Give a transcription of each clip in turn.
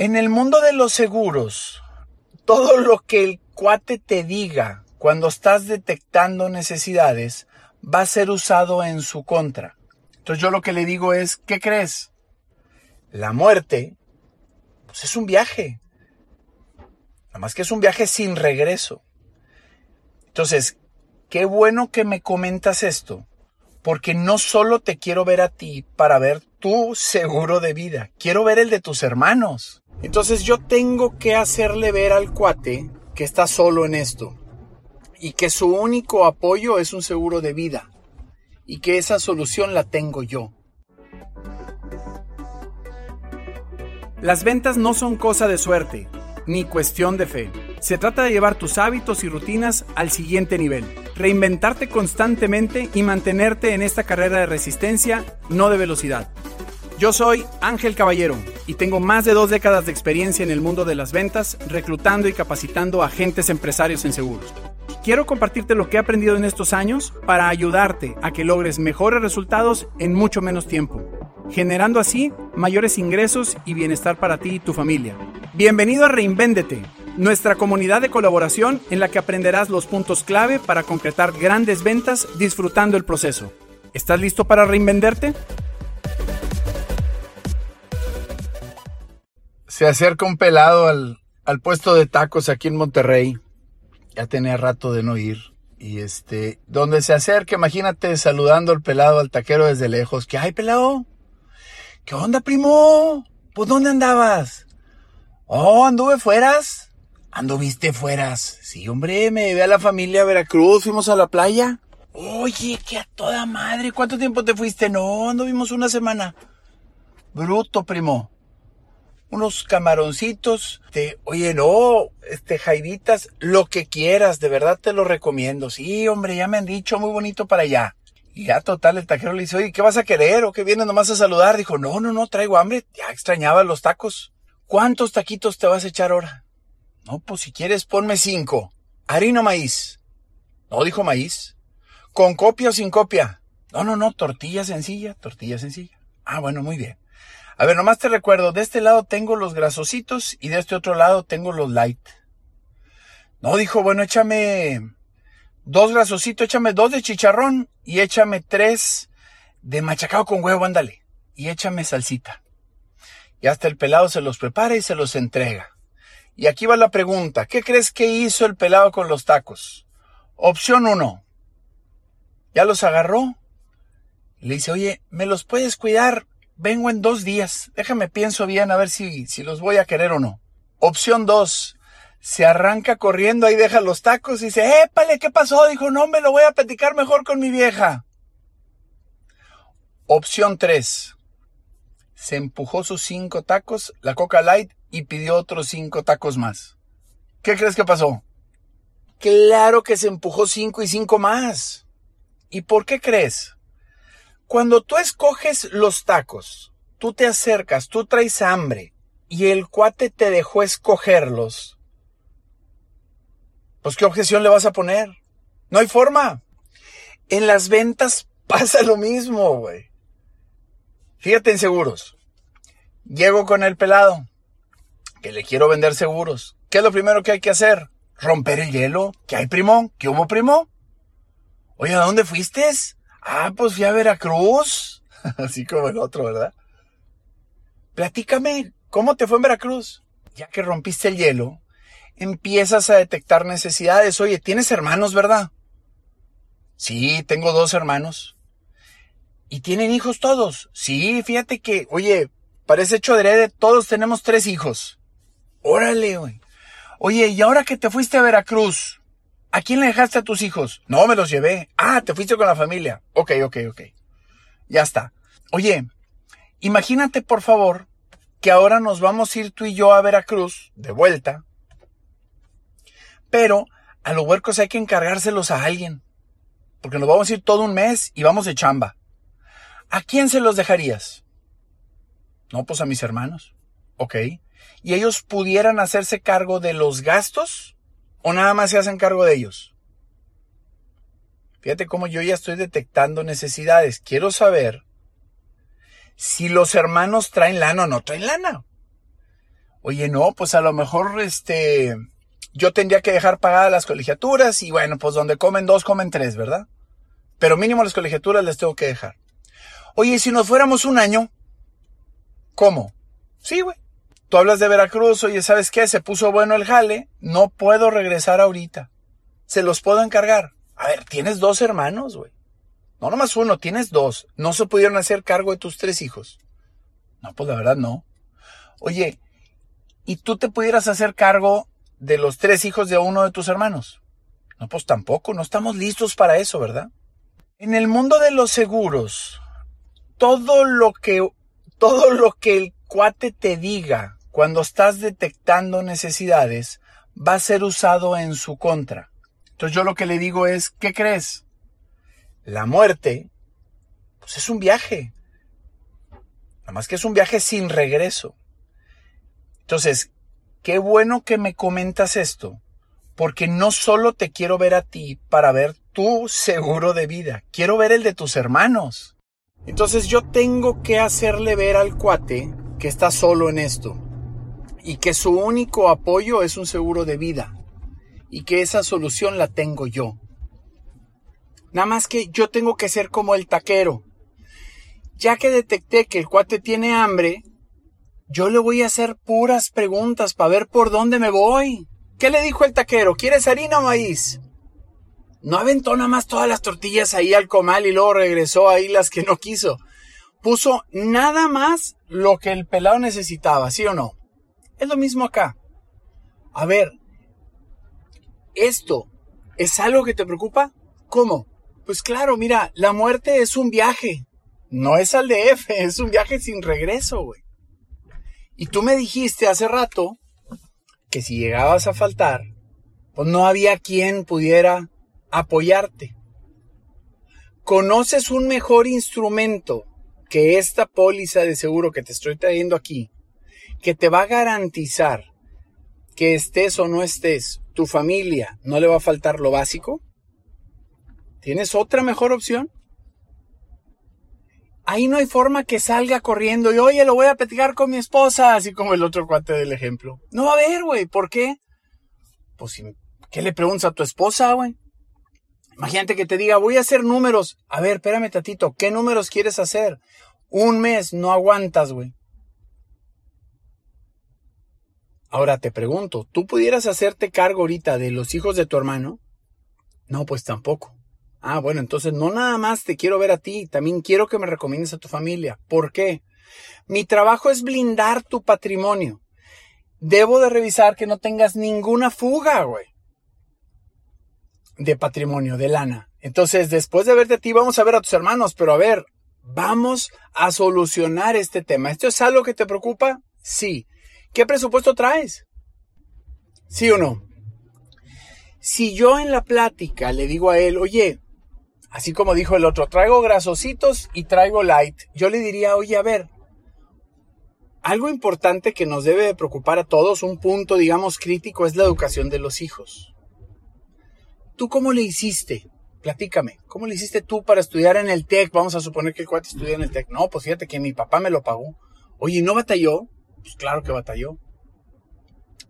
En el mundo de los seguros, todo lo que el cuate te diga cuando estás detectando necesidades va a ser usado en su contra. Entonces yo lo que le digo es, ¿qué crees? La muerte, pues es un viaje. Nada más que es un viaje sin regreso. Entonces, qué bueno que me comentas esto, porque no solo te quiero ver a ti para ver tu seguro de vida, quiero ver el de tus hermanos. Entonces yo tengo que hacerle ver al cuate que está solo en esto y que su único apoyo es un seguro de vida y que esa solución la tengo yo. Las ventas no son cosa de suerte, ni cuestión de fe. Se trata de llevar tus hábitos y rutinas al siguiente nivel, reinventarte constantemente y mantenerte en esta carrera de resistencia, no de velocidad. Yo soy Ángel Caballero y tengo más de dos décadas de experiencia en el mundo de las ventas, reclutando y capacitando agentes empresarios en seguros. Quiero compartirte lo que he aprendido en estos años para ayudarte a que logres mejores resultados en mucho menos tiempo, generando así mayores ingresos y bienestar para ti y tu familia. Bienvenido a Reinvéndete, nuestra comunidad de colaboración en la que aprenderás los puntos clave para concretar grandes ventas disfrutando el proceso. ¿Estás listo para reinvenderte? Se acerca un pelado al, al puesto de tacos aquí en Monterrey ya tenía rato de no ir. Y este, donde se acerca, imagínate saludando al pelado, al taquero desde lejos. ¿Qué hay, pelado? ¿Qué onda, primo? ¿Pues dónde andabas? Oh, anduve fueras. ¿Anduviste fueras? Sí, hombre, me llevé a la familia a Veracruz, fuimos a la playa. Oye, qué a toda madre. ¿Cuánto tiempo te fuiste? No, anduvimos una semana. Bruto, primo unos camaroncitos, te, oye, no, este, jaiditas, lo que quieras, de verdad te lo recomiendo. Sí, hombre, ya me han dicho, muy bonito para allá. Y ya total, el taquero le dice, oye, ¿qué vas a querer? ¿O qué vienes nomás a saludar? Dijo, no, no, no, traigo hambre, ya extrañaba los tacos. ¿Cuántos taquitos te vas a echar ahora? No, pues si quieres, ponme cinco. Harina o maíz. No, dijo maíz. ¿Con copia o sin copia? No, no, no, tortilla sencilla, tortilla sencilla. Ah, bueno, muy bien. A ver, nomás te recuerdo, de este lado tengo los grasositos y de este otro lado tengo los light. No, dijo, bueno, échame dos grasositos, échame dos de chicharrón y échame tres de machacado con huevo, ándale. Y échame salsita. Y hasta el pelado se los prepara y se los entrega. Y aquí va la pregunta, ¿qué crees que hizo el pelado con los tacos? Opción uno, ya los agarró. Le dice, oye, ¿me los puedes cuidar vengo en dos días, déjame pienso bien a ver si, si los voy a querer o no. Opción dos, se arranca corriendo, ahí deja los tacos y dice, épale, ¿qué pasó? Dijo, no, me lo voy a platicar mejor con mi vieja. Opción tres, se empujó sus cinco tacos, la Coca Light, y pidió otros cinco tacos más. ¿Qué crees que pasó? Claro que se empujó cinco y cinco más. ¿Y por qué crees? Cuando tú escoges los tacos, tú te acercas, tú traes hambre y el cuate te dejó escogerlos, pues ¿qué objeción le vas a poner? No hay forma. En las ventas pasa lo mismo, güey. Fíjate en seguros. Llego con el pelado, que le quiero vender seguros. ¿Qué es lo primero que hay que hacer? Romper el hielo. ¿Qué hay, primo? ¿Qué hubo, primo? Oye, ¿a dónde fuiste? Ah, pues fui a Veracruz. Así como el otro, ¿verdad? Platícame, ¿cómo te fue en Veracruz? Ya que rompiste el hielo, empiezas a detectar necesidades. Oye, tienes hermanos, ¿verdad? Sí, tengo dos hermanos. ¿Y tienen hijos todos? Sí, fíjate que, oye, parece hecho adrede, todos tenemos tres hijos. Órale, güey. Oye, ¿y ahora que te fuiste a Veracruz? ¿A quién le dejaste a tus hijos? No, me los llevé. Ah, te fuiste con la familia. Ok, ok, ok. Ya está. Oye, imagínate por favor que ahora nos vamos a ir tú y yo a Veracruz, de vuelta. Pero a los huercos hay que encargárselos a alguien. Porque nos vamos a ir todo un mes y vamos de chamba. ¿A quién se los dejarías? No, pues a mis hermanos. Ok. ¿Y ellos pudieran hacerse cargo de los gastos? ¿O nada más se hacen cargo de ellos? Fíjate cómo yo ya estoy detectando necesidades. Quiero saber si los hermanos traen lana o no traen lana. Oye, no, pues a lo mejor este yo tendría que dejar pagadas las colegiaturas y bueno, pues donde comen dos, comen tres, ¿verdad? Pero mínimo las colegiaturas les tengo que dejar. Oye, si nos fuéramos un año, ¿cómo? Sí, güey. Tú hablas de Veracruz, oye, ¿sabes qué? Se puso bueno el jale, no puedo regresar ahorita. Se los puedo encargar. A ver, tienes dos hermanos, güey. No nomás uno, tienes dos. No se pudieron hacer cargo de tus tres hijos. No, pues la verdad no. Oye, ¿y tú te pudieras hacer cargo de los tres hijos de uno de tus hermanos? No, pues tampoco, no estamos listos para eso, ¿verdad? En el mundo de los seguros, todo lo que, todo lo que el cuate te diga cuando estás detectando necesidades va a ser usado en su contra. Entonces yo lo que le digo es, ¿qué crees? La muerte, pues es un viaje. Nada más que es un viaje sin regreso. Entonces, qué bueno que me comentas esto, porque no solo te quiero ver a ti para ver tu seguro de vida, quiero ver el de tus hermanos. Entonces yo tengo que hacerle ver al cuate que está solo en esto y que su único apoyo es un seguro de vida y que esa solución la tengo yo. Nada más que yo tengo que ser como el taquero. Ya que detecté que el cuate tiene hambre, yo le voy a hacer puras preguntas para ver por dónde me voy. ¿Qué le dijo el taquero? ¿Quieres harina o maíz? No aventó nada más todas las tortillas ahí al comal y luego regresó ahí las que no quiso. Puso nada más lo que el pelado necesitaba, ¿sí o no? Es lo mismo acá. A ver, ¿esto es algo que te preocupa? ¿Cómo? Pues claro, mira, la muerte es un viaje. No es al DF, es un viaje sin regreso, güey. Y tú me dijiste hace rato que si llegabas a faltar, pues no había quien pudiera apoyarte. ¿Conoces un mejor instrumento que esta póliza de seguro que te estoy trayendo aquí, que te va a garantizar que estés o no estés, tu familia no le va a faltar lo básico? ¿Tienes otra mejor opción? ahí no hay forma que salga corriendo y oye, lo voy a platicar con mi esposa, así como el otro cuate del ejemplo. No va a haber, güey. ¿Por qué? Pues, ¿qué le preguntas a tu esposa, güey? Imagínate que te diga, voy a hacer números. A ver, espérame, tatito, ¿qué números quieres hacer? Un mes, no aguantas, güey. Ahora te pregunto, ¿tú pudieras hacerte cargo ahorita de los hijos de tu hermano? No, pues tampoco. Ah, bueno, entonces no nada más te quiero ver a ti, también quiero que me recomiendes a tu familia. ¿Por qué? Mi trabajo es blindar tu patrimonio. Debo de revisar que no tengas ninguna fuga, güey. De patrimonio, de lana. Entonces, después de verte a ti, vamos a ver a tus hermanos, pero a ver, vamos a solucionar este tema. ¿Esto es algo que te preocupa? Sí. ¿Qué presupuesto traes? ¿Sí o no? Si yo en la plática le digo a él, oye, Así como dijo el otro, traigo grasositos y traigo light. Yo le diría, oye, a ver, algo importante que nos debe preocupar a todos, un punto, digamos, crítico, es la educación de los hijos. ¿Tú cómo le hiciste? Platícame, ¿cómo le hiciste tú para estudiar en el TEC? Vamos a suponer que el cuate estudia en el TEC. No, pues fíjate que mi papá me lo pagó. Oye, ¿no batalló? Pues claro que batalló.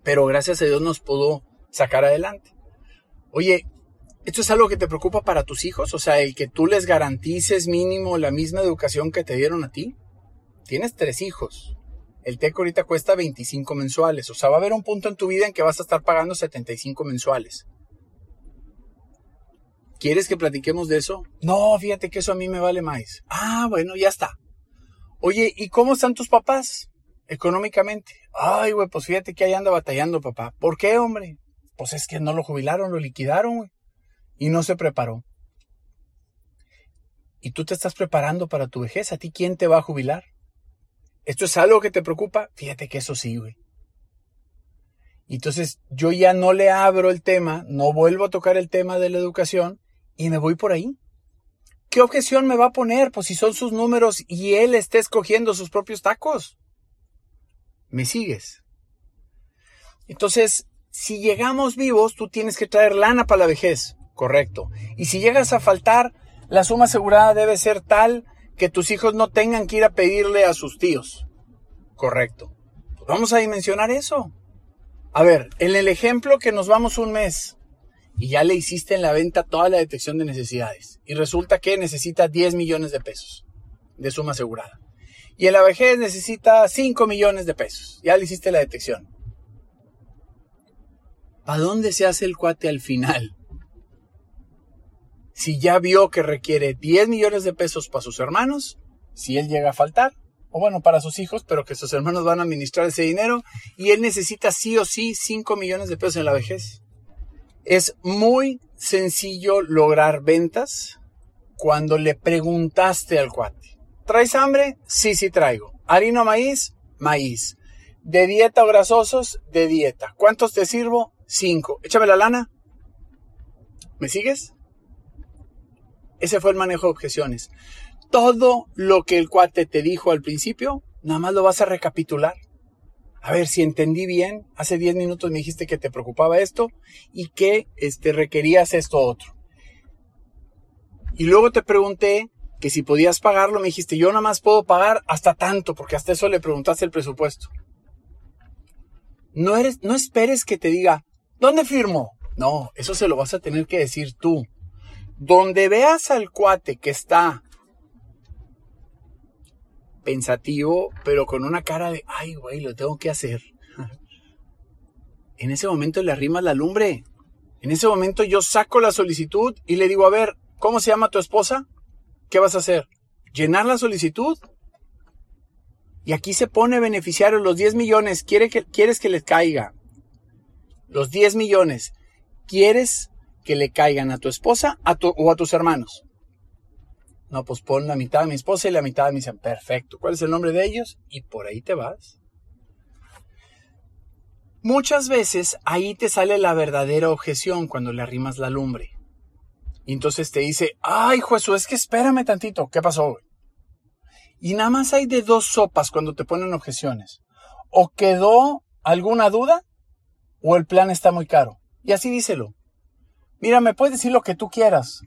Pero gracias a Dios nos pudo sacar adelante. Oye, ¿Esto es algo que te preocupa para tus hijos? O sea, el que tú les garantices mínimo la misma educación que te dieron a ti. Tienes tres hijos. El TEC ahorita cuesta 25 mensuales. O sea, va a haber un punto en tu vida en que vas a estar pagando 75 mensuales. ¿Quieres que platiquemos de eso? No, fíjate que eso a mí me vale más. Ah, bueno, ya está. Oye, ¿y cómo están tus papás económicamente? Ay, güey, pues fíjate que ahí anda batallando, papá. ¿Por qué, hombre? Pues es que no lo jubilaron, lo liquidaron, güey y no se preparó. Y tú te estás preparando para tu vejez. ¿A ti quién te va a jubilar? ¿Esto es algo que te preocupa? Fíjate que eso sí, güey. Entonces yo ya no le abro el tema, no vuelvo a tocar el tema de la educación y me voy por ahí. ¿Qué objeción me va a poner? Pues si son sus números y él está escogiendo sus propios tacos. ¿Me sigues? Entonces, si llegamos vivos, tú tienes que traer lana para la vejez. Correcto. Y si llegas a faltar, la suma asegurada debe ser tal que tus hijos no tengan que ir a pedirle a sus tíos. Correcto. Vamos a dimensionar eso. A ver, en el ejemplo que nos vamos un mes y ya le hiciste en la venta toda la detección de necesidades y resulta que necesita 10 millones de pesos de suma asegurada. Y en la vejez necesita 5 millones de pesos. Ya le hiciste la detección. ¿Para dónde se hace el cuate al final? Si ya vio que requiere 10 millones de pesos para sus hermanos, si él llega a faltar, o bueno, para sus hijos, pero que sus hermanos van a administrar ese dinero, y él necesita sí o sí 5 millones de pesos en la vejez. Es muy sencillo lograr ventas cuando le preguntaste al cuate. ¿Traes hambre? Sí, sí traigo. ¿Harina maíz? Maíz. ¿De dieta o grasosos? De dieta. ¿Cuántos te sirvo? Cinco. Échame la lana. ¿Me sigues? Ese fue el manejo de objeciones. Todo lo que el cuate te dijo al principio, nada más lo vas a recapitular. A ver si entendí bien. Hace 10 minutos me dijiste que te preocupaba esto y que este, requerías esto otro. Y luego te pregunté que si podías pagarlo, me dijiste, yo nada más puedo pagar hasta tanto, porque hasta eso le preguntaste el presupuesto. No, eres, no esperes que te diga, ¿dónde firmo? No, eso se lo vas a tener que decir tú. Donde veas al cuate que está pensativo, pero con una cara de, ay, güey, lo tengo que hacer. En ese momento le arrimas la lumbre. En ese momento yo saco la solicitud y le digo, a ver, ¿cómo se llama tu esposa? ¿Qué vas a hacer? ¿Llenar la solicitud? Y aquí se pone beneficiario los 10 millones. ¿Quiere que, ¿Quieres que les caiga? Los 10 millones. ¿Quieres que le caigan a tu esposa o a tus hermanos? No, pues pon la mitad de mi esposa y la mitad de mi Perfecto. ¿Cuál es el nombre de ellos? Y por ahí te vas. Muchas veces ahí te sale la verdadera objeción cuando le arrimas la lumbre. Y entonces te dice, ay, Jesús, es que espérame tantito. ¿Qué pasó? Y nada más hay de dos sopas cuando te ponen objeciones. O quedó alguna duda o el plan está muy caro. Y así díselo. Mira, me puedes decir lo que tú quieras,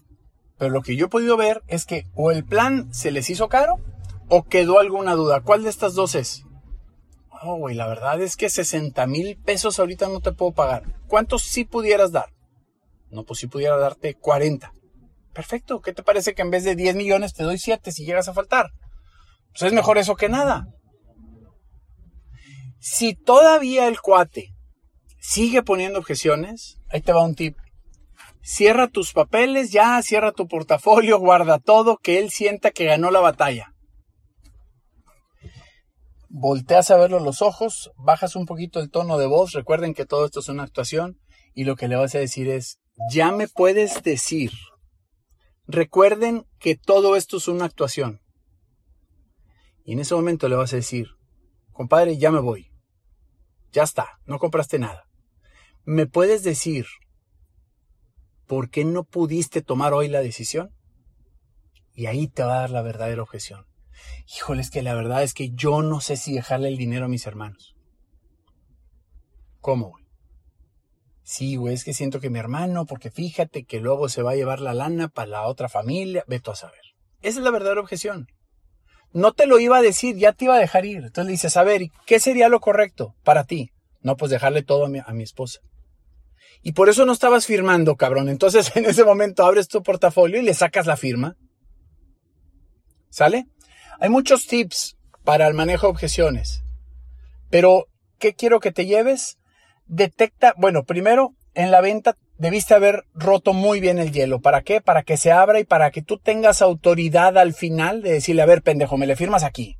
pero lo que yo he podido ver es que o el plan se les hizo caro o quedó alguna duda. ¿Cuál de estas dos es? Oh, güey, la verdad es que 60 mil pesos ahorita no te puedo pagar. ¿Cuántos sí pudieras dar? No, pues sí pudiera darte 40. Perfecto. ¿Qué te parece que en vez de 10 millones te doy 7 si llegas a faltar? Pues es mejor eso que nada. Si todavía el cuate sigue poniendo objeciones, ahí te va un tip cierra tus papeles, ya, cierra tu portafolio, guarda todo, que él sienta que ganó la batalla. Volteas a verlo los ojos, bajas un poquito el tono de voz, recuerden que todo esto es una actuación y lo que le vas a decir es, ya me puedes decir. Recuerden que todo esto es una actuación. Y en ese momento le vas a decir, compadre, ya me voy. Ya está, no compraste nada. ¿Me puedes decir ¿por qué no pudiste tomar hoy la decisión? Y ahí te va a dar la verdadera objeción. Híjole, es que la verdad es que yo no sé si dejarle el dinero a mis hermanos. ¿Cómo, güey? Sí, güey, es que siento que mi hermano, porque fíjate que luego se va a llevar la lana para la otra familia, veto a saber. Esa es la verdadera objeción. No te lo iba a decir, ya te iba a dejar ir. Entonces le dices, a ver, ¿qué sería lo correcto para ti? No, pues dejarle todo a mi esposa. Y por eso no estabas firmando, cabrón. Entonces en ese momento abres tu portafolio y le sacas la firma. ¿Sale? Hay muchos tips para el manejo de objeciones. Pero, ¿qué quiero que te lleves? Detecta, bueno, primero, en la venta debiste haber roto muy bien el hielo. ¿Para qué? Para que se abra y para que tú tengas autoridad al final de decirle, a ver, pendejo, me le firmas aquí.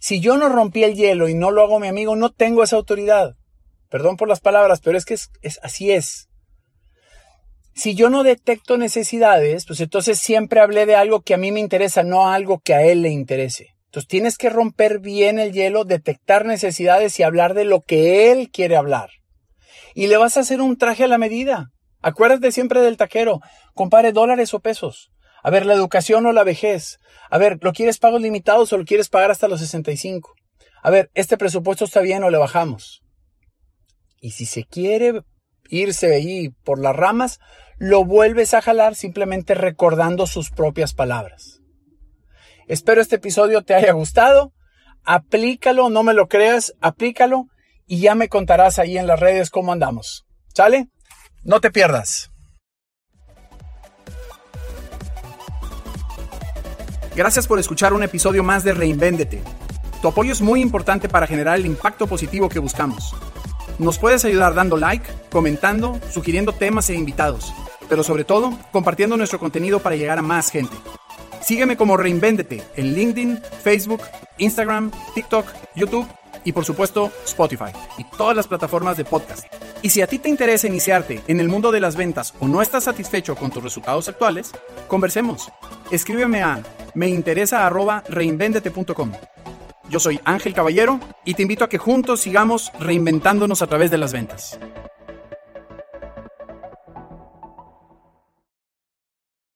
Si yo no rompí el hielo y no lo hago mi amigo, no tengo esa autoridad. Perdón por las palabras, pero es que es, así es. Si yo no detecto necesidades, pues entonces siempre hablé de algo que a mí me interesa, no algo que a él le interese. Entonces tienes que romper bien el hielo, detectar necesidades y hablar de lo que él quiere hablar. Y le vas a hacer un traje a la medida. Acuérdate siempre del taquero. Compare dólares o pesos. A ver, la educación o la vejez. A ver, ¿lo quieres pagos limitados o lo quieres pagar hasta los 65? A ver, ¿este presupuesto está bien o le bajamos? Y si se quiere irse ahí por las ramas, lo vuelves a jalar simplemente recordando sus propias palabras. Espero este episodio te haya gustado. aplícalo, no me lo creas, aplícalo y ya me contarás ahí en las redes cómo andamos. ¿Sale? No te pierdas. Gracias por escuchar un episodio más de Reinvéndete. Tu apoyo es muy importante para generar el impacto positivo que buscamos. Nos puedes ayudar dando like, comentando, sugiriendo temas e invitados, pero sobre todo compartiendo nuestro contenido para llegar a más gente. Sígueme como Reinvéndete en LinkedIn, Facebook, Instagram, TikTok, YouTube y por supuesto Spotify y todas las plataformas de podcast. Y si a ti te interesa iniciarte en el mundo de las ventas o no estás satisfecho con tus resultados actuales, conversemos. Escríbeme a meinteresa@reinvendete.com. Yo soy Ángel Caballero y te invito a que juntos sigamos reinventándonos a través de las ventas.